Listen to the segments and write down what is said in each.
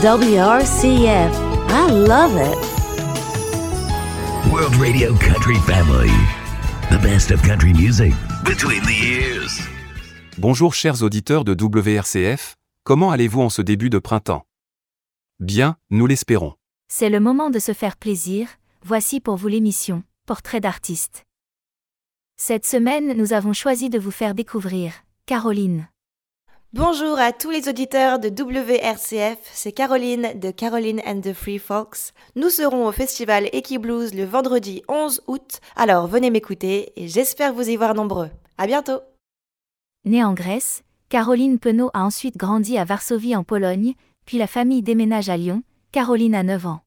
WRCF. I love it. World Radio Country Family. The best of country music between the years. Bonjour chers auditeurs de WRCF, comment allez-vous en ce début de printemps? Bien, nous l'espérons. C'est le moment de se faire plaisir, voici pour vous l'émission, Portrait d'artiste. Cette semaine, nous avons choisi de vous faire découvrir Caroline. Bonjour à tous les auditeurs de WRCF, c'est Caroline de Caroline and the Free Folks. Nous serons au festival Equiblues le vendredi 11 août, alors venez m'écouter et j'espère vous y voir nombreux. À bientôt! Née en Grèce, Caroline Penaud a ensuite grandi à Varsovie en Pologne, puis la famille déménage à Lyon, Caroline a 9 ans.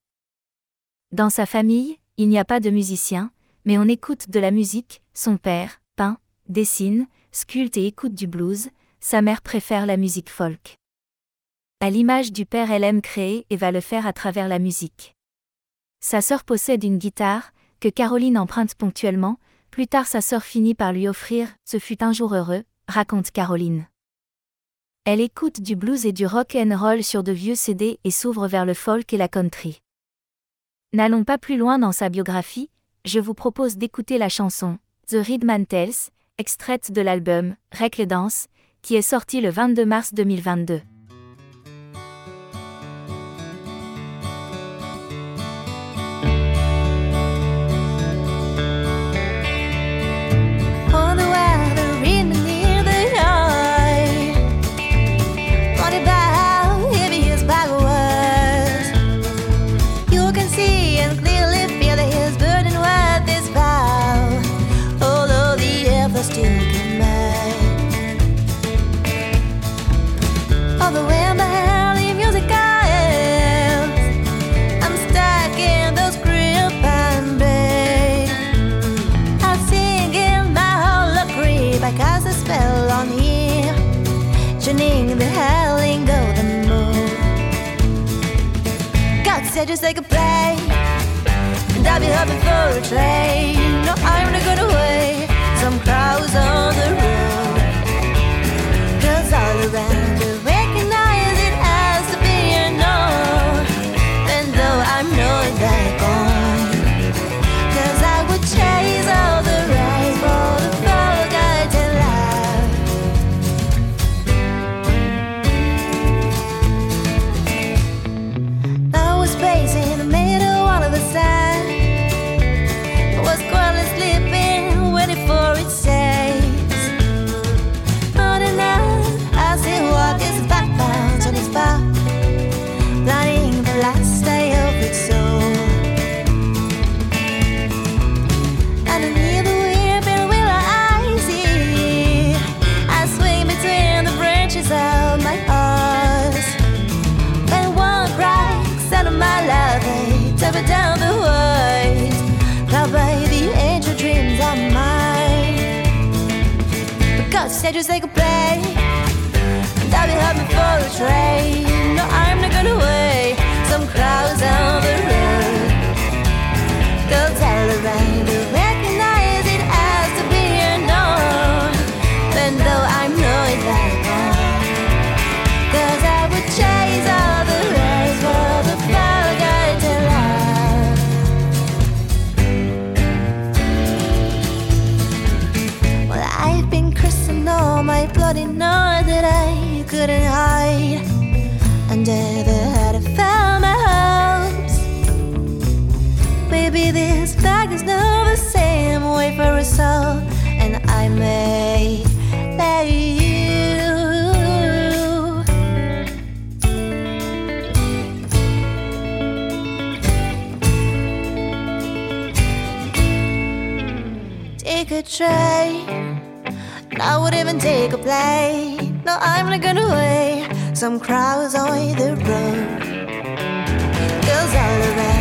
Dans sa famille, il n'y a pas de musicien, mais on écoute de la musique, son père, peint, dessine, sculpte et écoute du blues, sa mère préfère la musique folk. À l'image du père, elle aime créer et va le faire à travers la musique. Sa sœur possède une guitare, que Caroline emprunte ponctuellement, plus tard sa sœur finit par lui offrir Ce fut un jour heureux, raconte Caroline. Elle écoute du blues et du rock and roll sur de vieux CD et s'ouvre vers le folk et la country. N'allons pas plus loin dans sa biographie, je vous propose d'écouter la chanson The Reedman Tales, extraite de l'album Règle Dance, qui est sorti le 22 mars 2022. Just take a plane. and I'll be hoping for a train. No, I'm not this bag is not the same way for us all, and I may let you. Take a and I would even take a plane. No, I'm not gonna wait. Some crowds on the road. Girls all around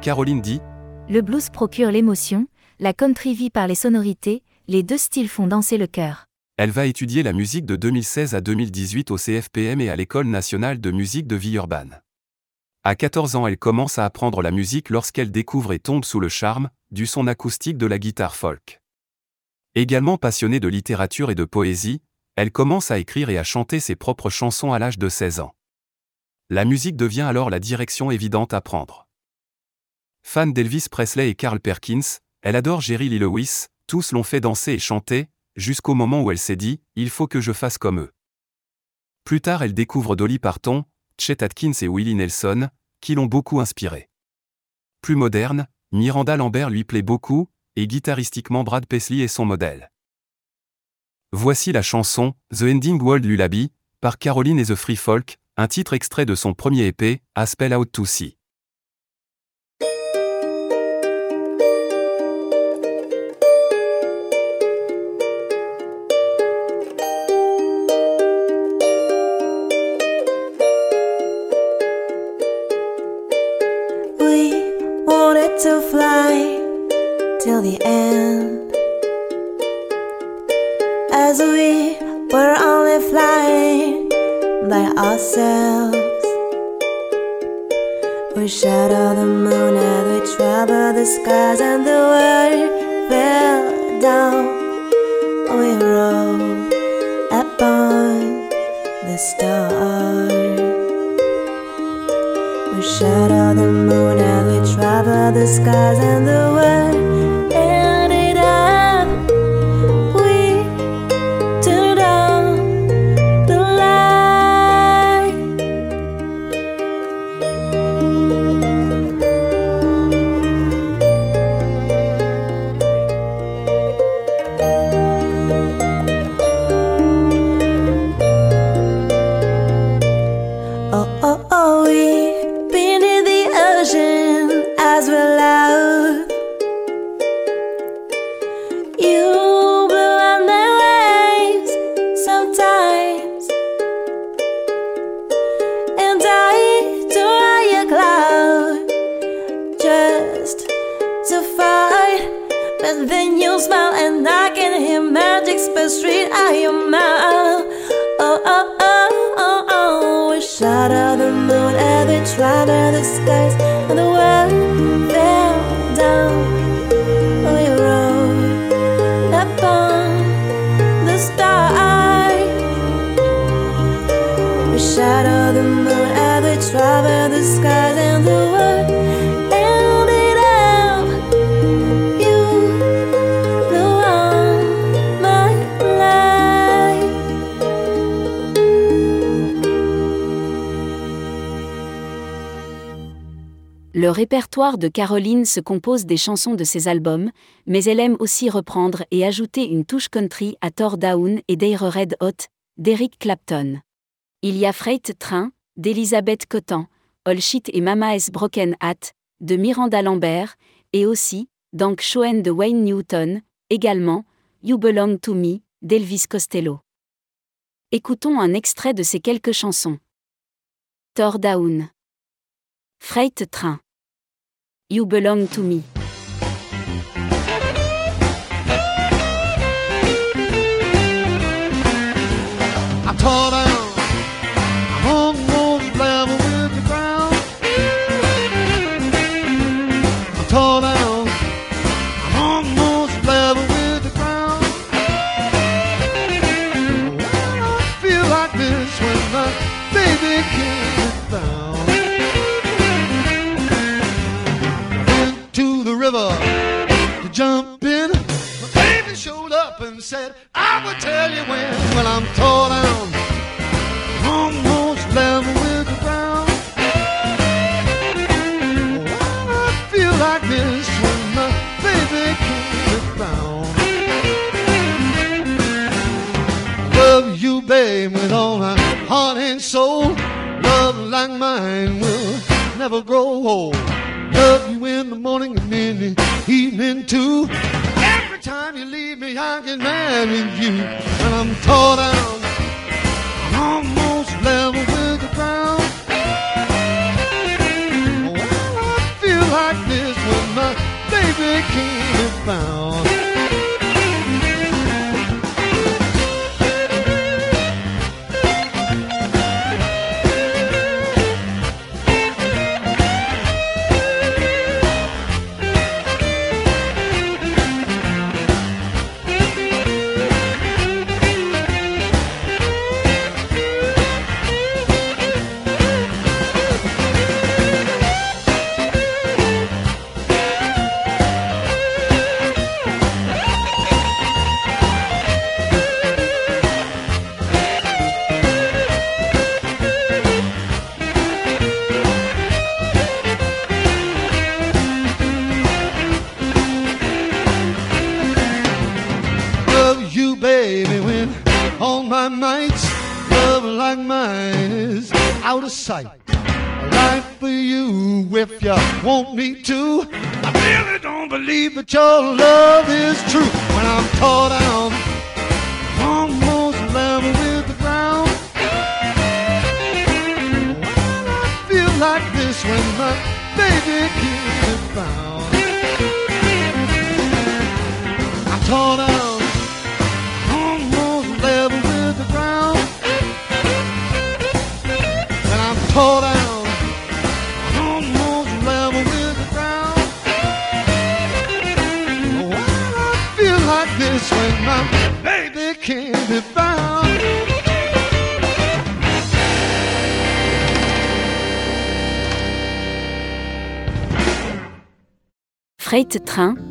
Caroline dit Le blues procure l'émotion, la country vit par les sonorités, les deux styles font danser le cœur. Elle va étudier la musique de 2016 à 2018 au CFPM et à l'École nationale de musique de vie urbaine. À 14 ans, elle commence à apprendre la musique lorsqu'elle découvre et tombe sous le charme du son acoustique de la guitare folk. Également passionnée de littérature et de poésie, elle commence à écrire et à chanter ses propres chansons à l'âge de 16 ans. La musique devient alors la direction évidente à prendre. Fan d'Elvis Presley et Carl Perkins, elle adore Jerry Lee Lewis, tous l'ont fait danser et chanter, jusqu'au moment où elle s'est dit Il faut que je fasse comme eux. Plus tard, elle découvre Dolly Parton, Chet Atkins et Willie Nelson, qui l'ont beaucoup inspirée. Plus moderne, Miranda Lambert lui plaît beaucoup, et guitaristiquement Brad Paisley est son modèle. Voici la chanson The Ending World Lullaby par Caroline et the Free Folk, un titre extrait de son premier EP, A Spell Out to Sea. Ourselves. We shadow the moon and we travel the skies and the world fell down. We rode upon the stars. We shadow the moon and we travel the skies and the world répertoire de Caroline se compose des chansons de ses albums, mais elle aime aussi reprendre et ajouter une touche country à Thor Down et Dire Red Hot, d'Eric Clapton. Il y a Freight Train, d'Elizabeth Cotton, All Shit et Mama S Broken Hat, de Miranda Lambert, et aussi, Dank Schoen de Wayne Newton, également, You Belong to Me, d'Elvis Costello. Écoutons un extrait de ces quelques chansons. Thor Down. Freight Train. You Belong to Me. Said, I will tell you when. Well, I'm tore down, almost level with the ground. Oh, I feel like this when my baby came around. Love you, babe, with all my heart and soul. Love like mine will never grow old. Love you in the morning and in the evening too time you leave me, I get mad with you. And I'm tore down. I'm almost level with the ground. Oh, I feel like this when my baby came and found. When my baby Train,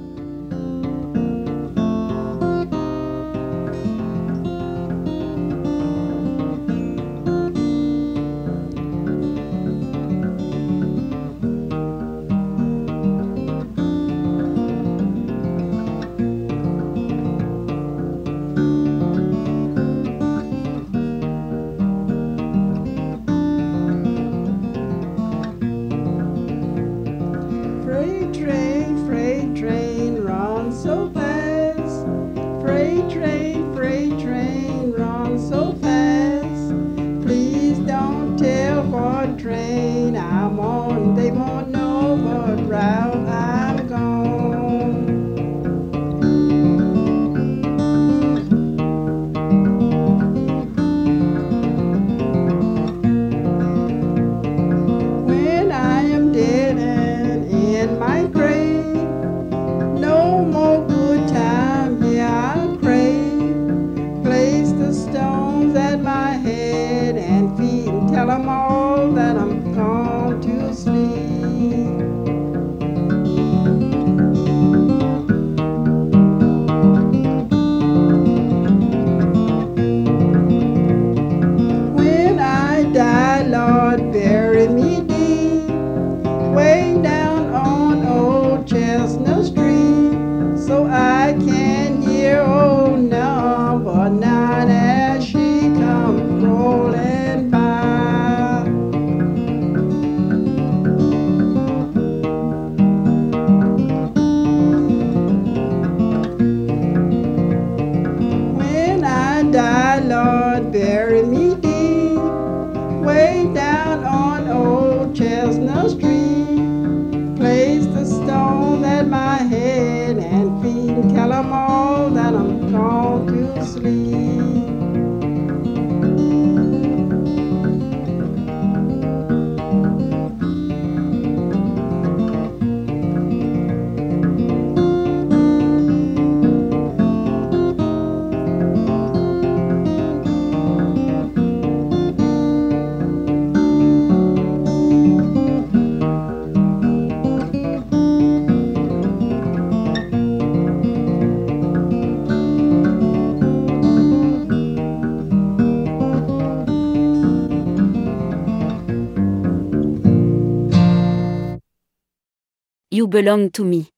You Belong to Me.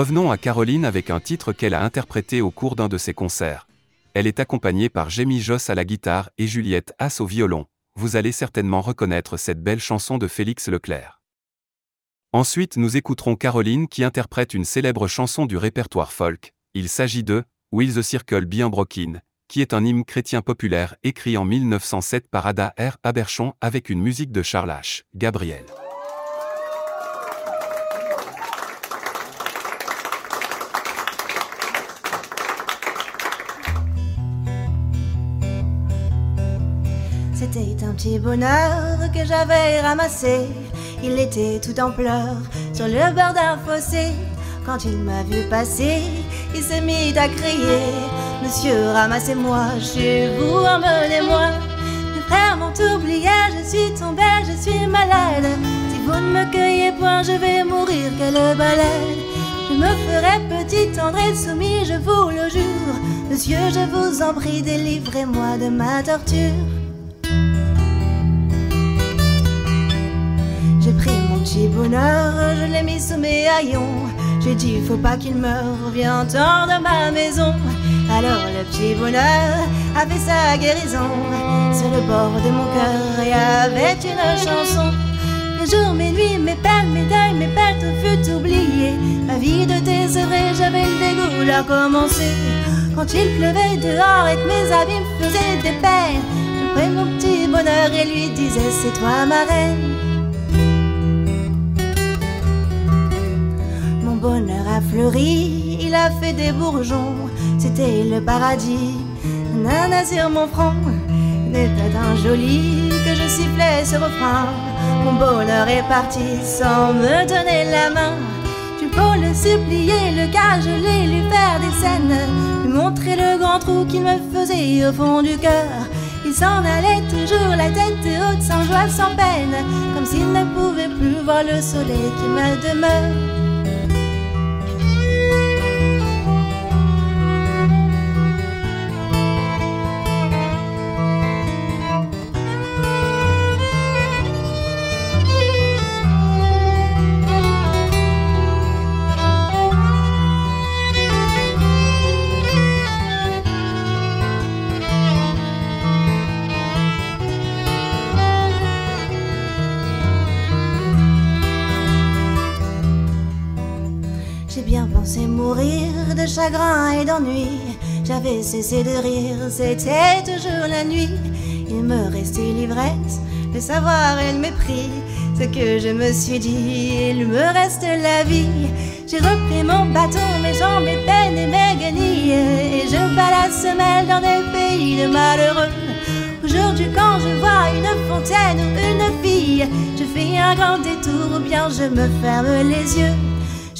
Revenons à Caroline avec un titre qu'elle a interprété au cours d'un de ses concerts. Elle est accompagnée par Jamie Joss à la guitare et Juliette Haas au violon. Vous allez certainement reconnaître cette belle chanson de Félix Leclerc. Ensuite, nous écouterons Caroline qui interprète une célèbre chanson du répertoire folk. Il s'agit de Will the Circle Be Unbroken, qui est un hymne chrétien populaire écrit en 1907 par Ada R. Aberchon avec une musique de Charles H. Gabriel. Bonheur que j'avais ramassé. Il était tout en pleurs sur le bord d'un fossé. Quand il m'a vu passer, il s'est mis à crier Monsieur, ramassez-moi, chez vous, emmenez-moi. Mes frères m'ont oublié, je suis tombée, je suis malade. Si vous ne me cueillez point, je vais mourir, quelle balade. Je me ferai petit, tendre et soumis, je vous le jure. Monsieur, je vous en prie, délivrez-moi de ma torture. Petit bonheur, je l'ai mis sous mes haillons. J'ai dit, faut pas qu'il meure, viens-t'en de ma maison. Alors le petit bonheur a fait sa guérison sur le bord de mon cœur et avait une chanson. Les jours, mes nuits, mes peines, mes deuils, mes tout fut oublié. Ma vie de désœuvré, j'avais le dégoût à commencer. Quand il pleuvait dehors et que mes habits me faisaient des peines, je pris mon petit bonheur et lui disais, c'est toi ma reine. Bonheur a fleuri, il a fait des bourgeons, c'était le paradis. Nana sur mon front, n'était un joli que je sifflais ce refrain. Mon bonheur est parti sans me donner la main. Tu peux le supplier, le cajoler, lui faire des scènes, lui montrer le grand trou qu'il me faisait au fond du cœur. Il s'en allait toujours la tête haute, sans joie, sans peine, comme s'il ne pouvait plus voir le soleil qui me demeure. Chagrin et d'ennui. J'avais cessé de rire, c'était toujours la nuit. Il me restait l'ivresse, le savoir et le mépris. Ce que je me suis dit, il me reste la vie. J'ai repris mon bâton, mes jambes, mes peines et mes guenilles. Et je bats la semelle dans des pays de malheureux. Aujourd'hui, quand je vois une fontaine ou une fille, je fais un grand détour ou bien je me ferme les yeux.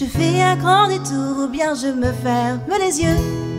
Je fais un grand détour ou bien je me ferme les yeux.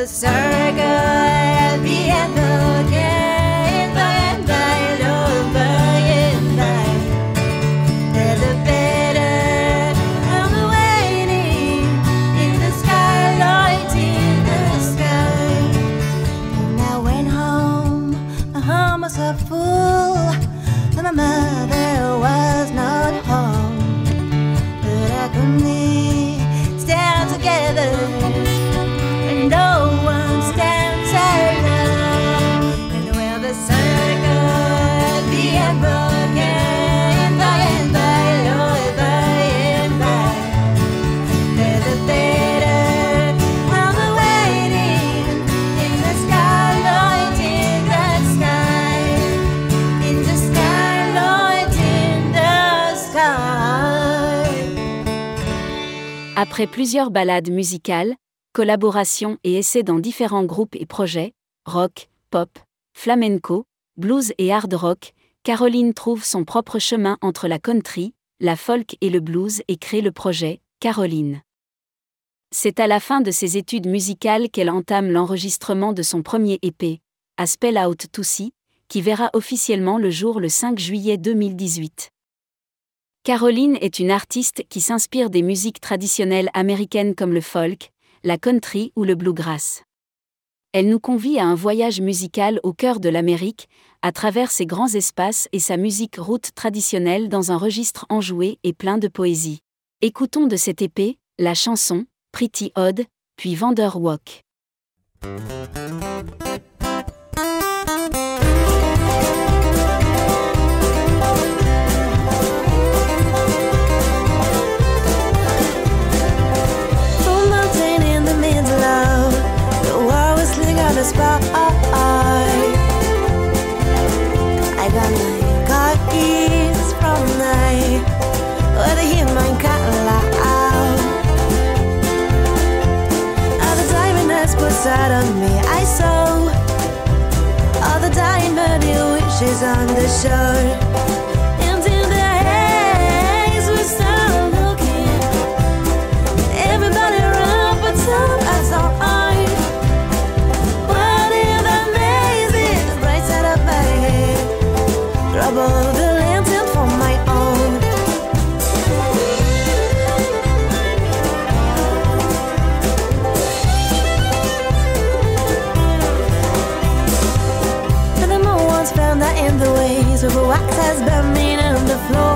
the circle at the end Après plusieurs ballades musicales, collaborations et essais dans différents groupes et projets, rock, pop, flamenco, blues et hard rock, Caroline trouve son propre chemin entre la country, la folk et le blues et crée le projet Caroline. C'est à la fin de ses études musicales qu'elle entame l'enregistrement de son premier EP, A Spell Out to See, qui verra officiellement le jour le 5 juillet 2018. Caroline est une artiste qui s'inspire des musiques traditionnelles américaines comme le folk, la country ou le bluegrass. Elle nous convie à un voyage musical au cœur de l'Amérique, à travers ses grands espaces et sa musique route traditionnelle dans un registre enjoué et plein de poésie. Écoutons de cette épée, la chanson, Pretty Odd, puis Vendor Walk. On. I got my car keys from night where they hear my cat loud. All the diamonds beside of me, I saw all the diamond wishes on the shore. Found that in the ways of a wax has been mean on the floor.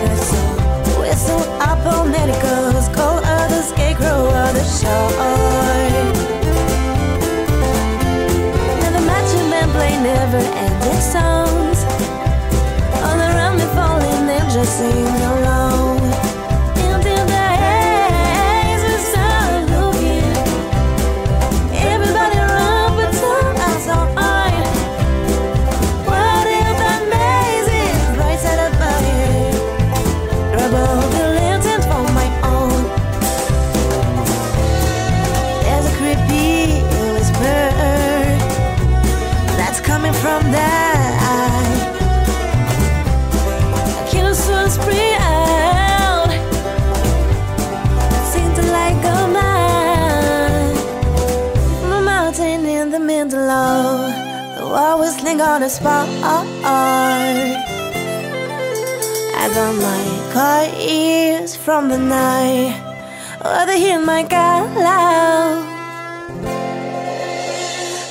Whistle, whistle up on medicals, call other scarecrow of the shore. War whistling on a spot. I got my car ears from the night. Oh, they hear my cat loud.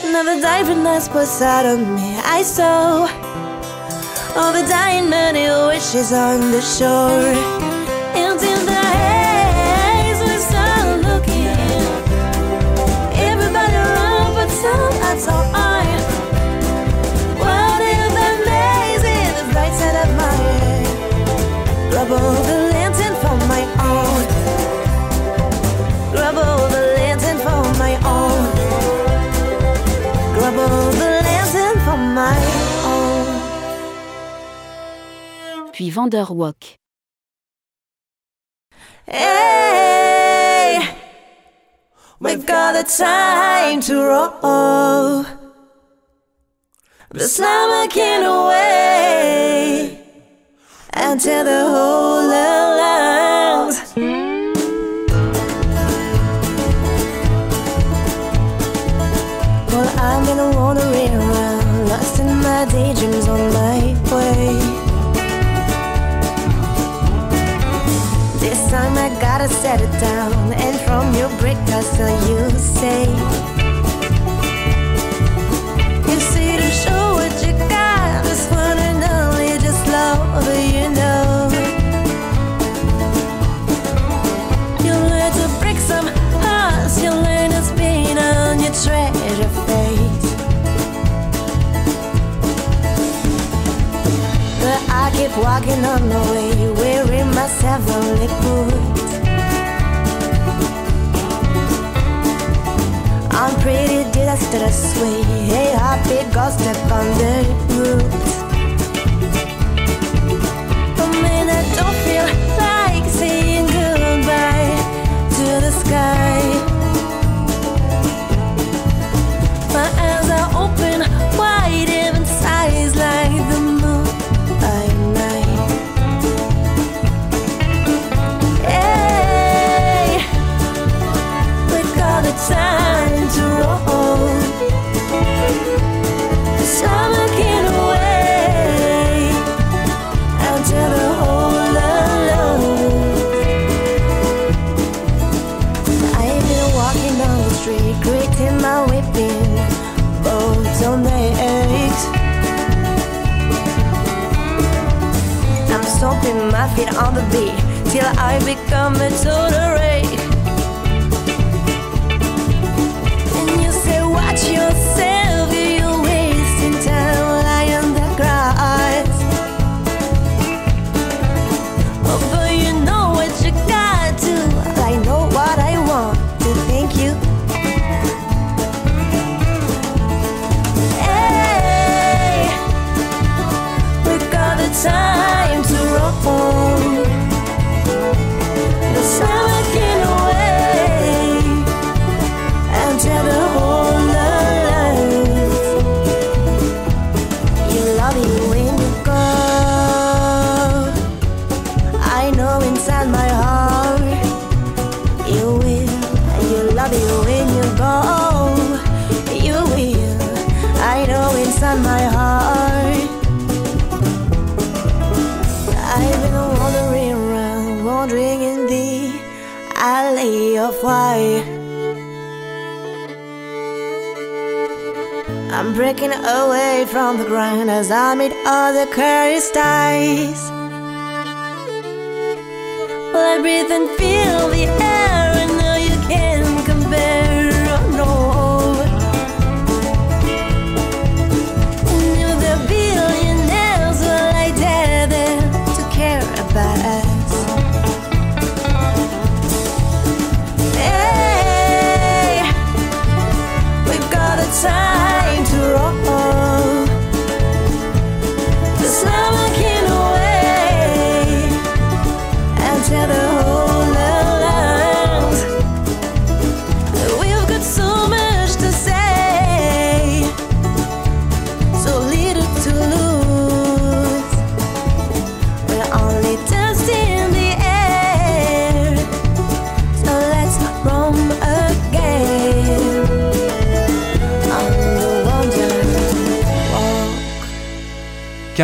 Another diamond that's beside of me. I saw all the diamond wishes on the shore. Puis Vendor Walk. Hey, we've got the time to roll. The summer can away until the whole allows. Well, I'm gonna wander around, lost in my daydreams on my settle down and from your brick castle, you say You see to show what you got This one and only just love you know. You learn to break some hearts, you learn to spin on your treasure face. But I keep walking on the way, wearing my seven boots. I'm pretty, did I start a? Hey, happy, go step on the roof. Till I become a total breaking away from the ground as I meet other curious eyes. Well, I breathe and feel the air,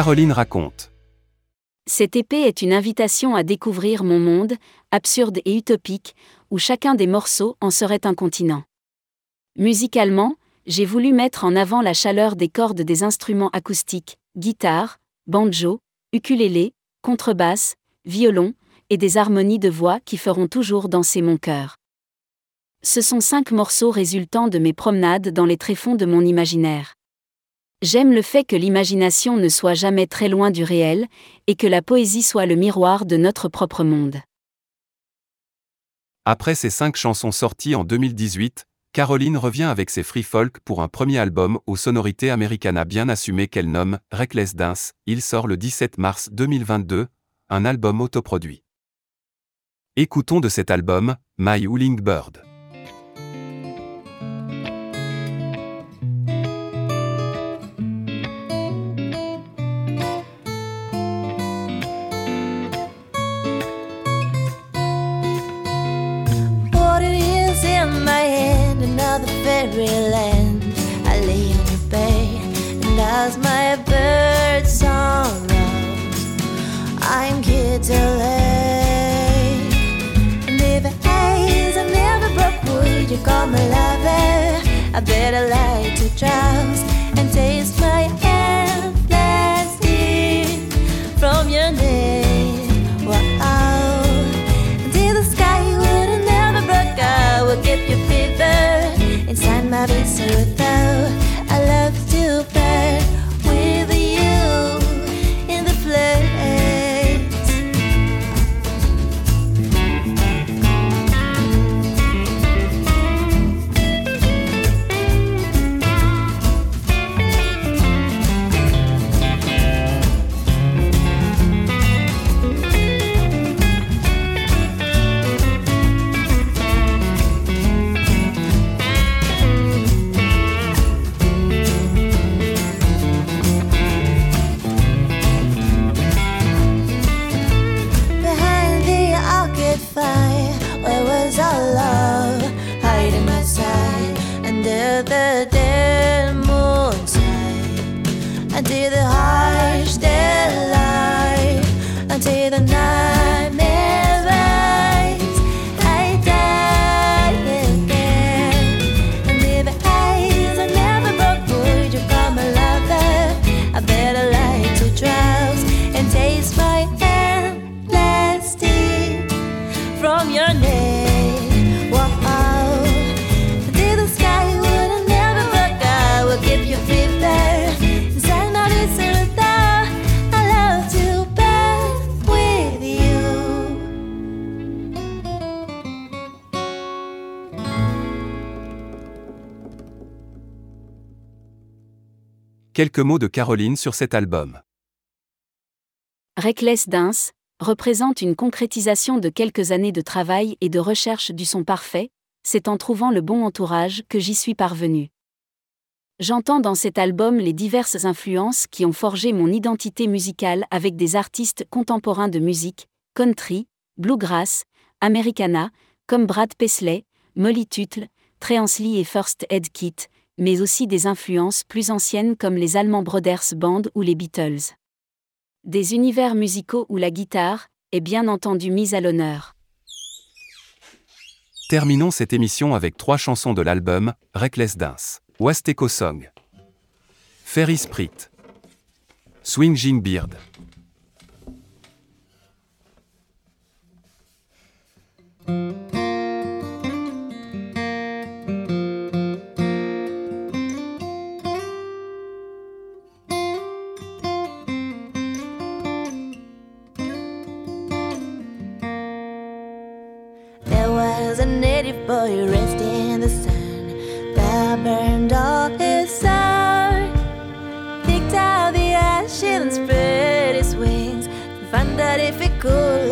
Caroline raconte. Cette épée est une invitation à découvrir mon monde, absurde et utopique, où chacun des morceaux en serait un continent. Musicalement, j'ai voulu mettre en avant la chaleur des cordes des instruments acoustiques, guitare, banjo, ukulélé, contrebasse, violon, et des harmonies de voix qui feront toujours danser mon cœur. Ce sont cinq morceaux résultant de mes promenades dans les tréfonds de mon imaginaire. J'aime le fait que l'imagination ne soit jamais très loin du réel, et que la poésie soit le miroir de notre propre monde. Après ces cinq chansons sorties en 2018, Caroline revient avec ses free folk pour un premier album aux sonorités americana bien assumées qu'elle nomme Reckless Dance. Il sort le 17 mars 2022, un album autoproduit. Écoutons de cet album My Howling Bird. Like to trust and taste Quelques mots de Caroline sur cet album. Reckless Dance représente une concrétisation de quelques années de travail et de recherche du son parfait, c'est en trouvant le bon entourage que j'y suis parvenu. J'entends dans cet album les diverses influences qui ont forgé mon identité musicale avec des artistes contemporains de musique, country, bluegrass, americana, comme Brad Paisley, Molly Tuttle, Treance Lee et First Aid Kit, mais aussi des influences plus anciennes comme les Allemands Brothers Band ou les Beatles. Des univers musicaux où la guitare est bien entendu mise à l'honneur. Terminons cette émission avec trois chansons de l'album Reckless Dance, Wasteco Song, Ferry Sprit, Swinging Beard. Native boy resting in the sun that burned all his soul. Picked out the ashes and spread his wings found out if it could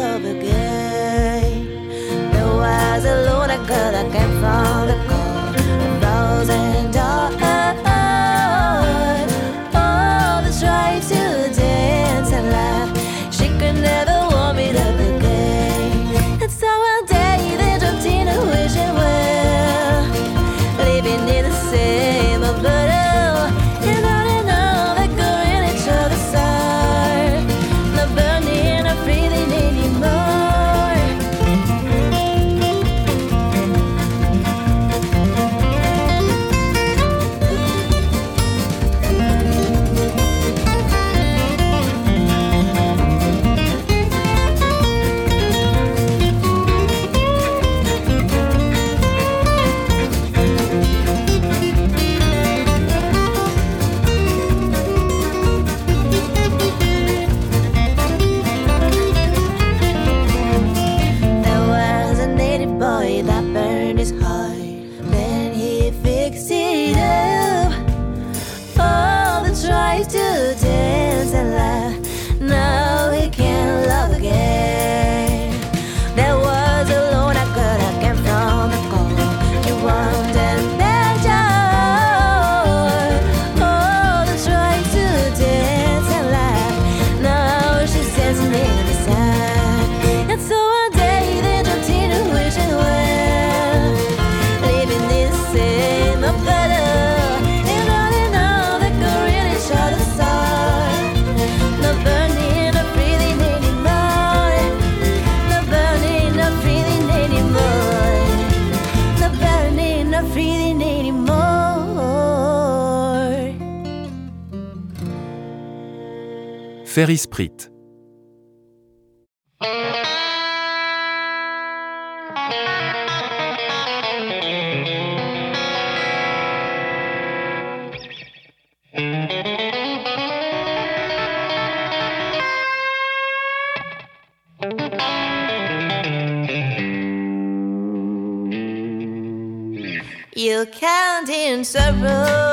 Ferry Sprit, You counting sorrows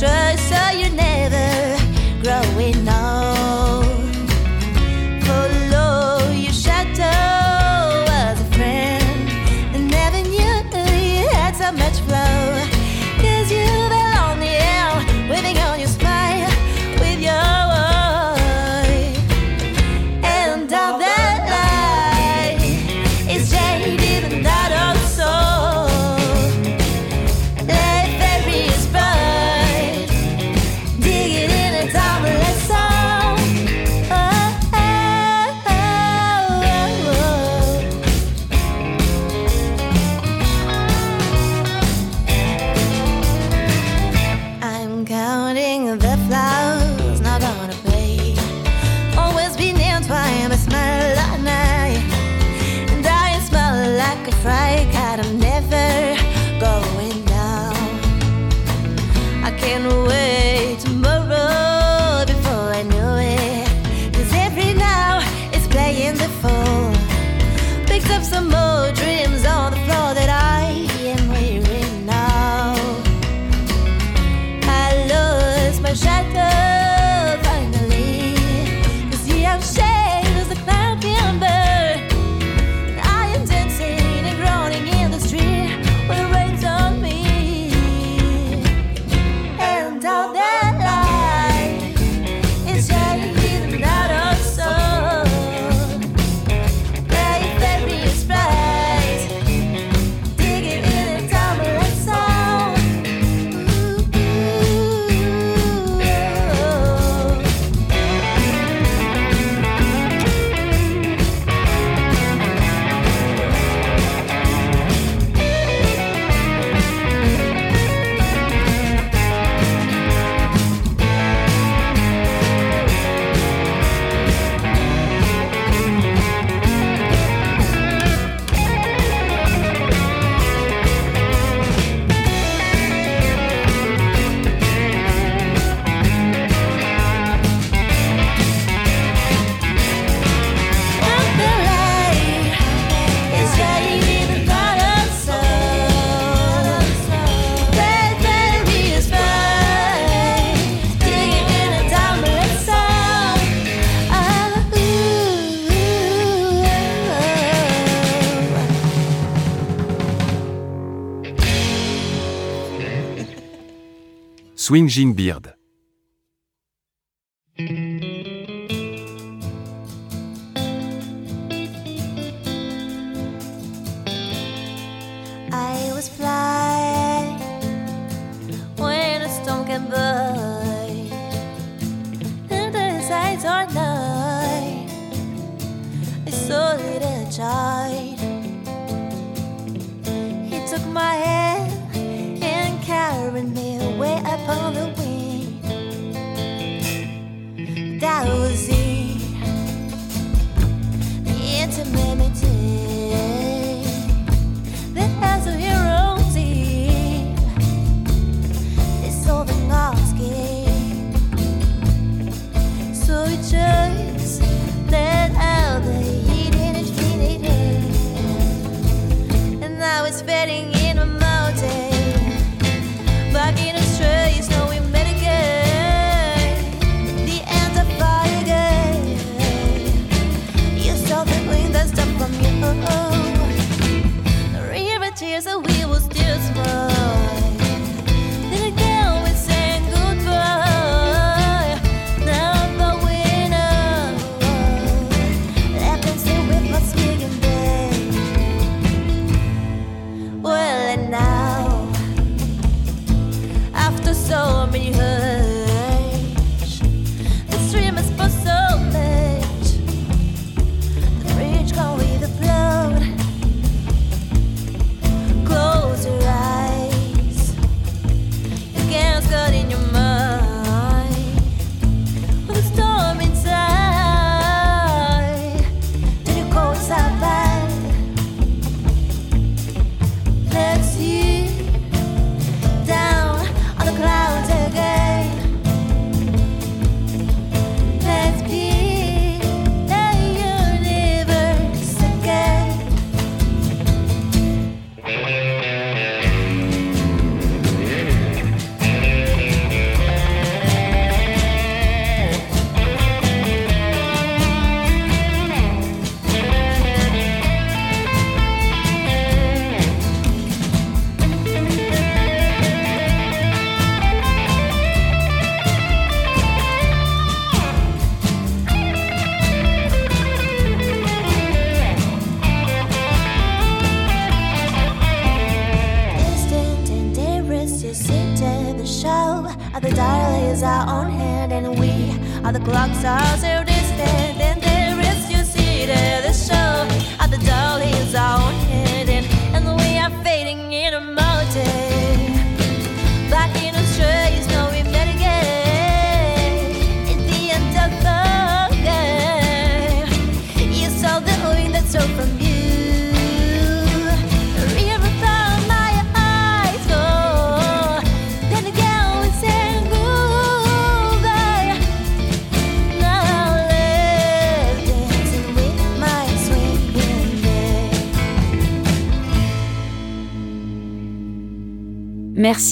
pressure, so you Swinging Beard. getting you.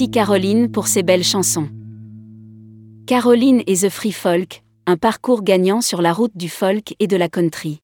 Caroline pour ses belles chansons. Caroline et The Free Folk, un parcours gagnant sur la route du folk et de la country.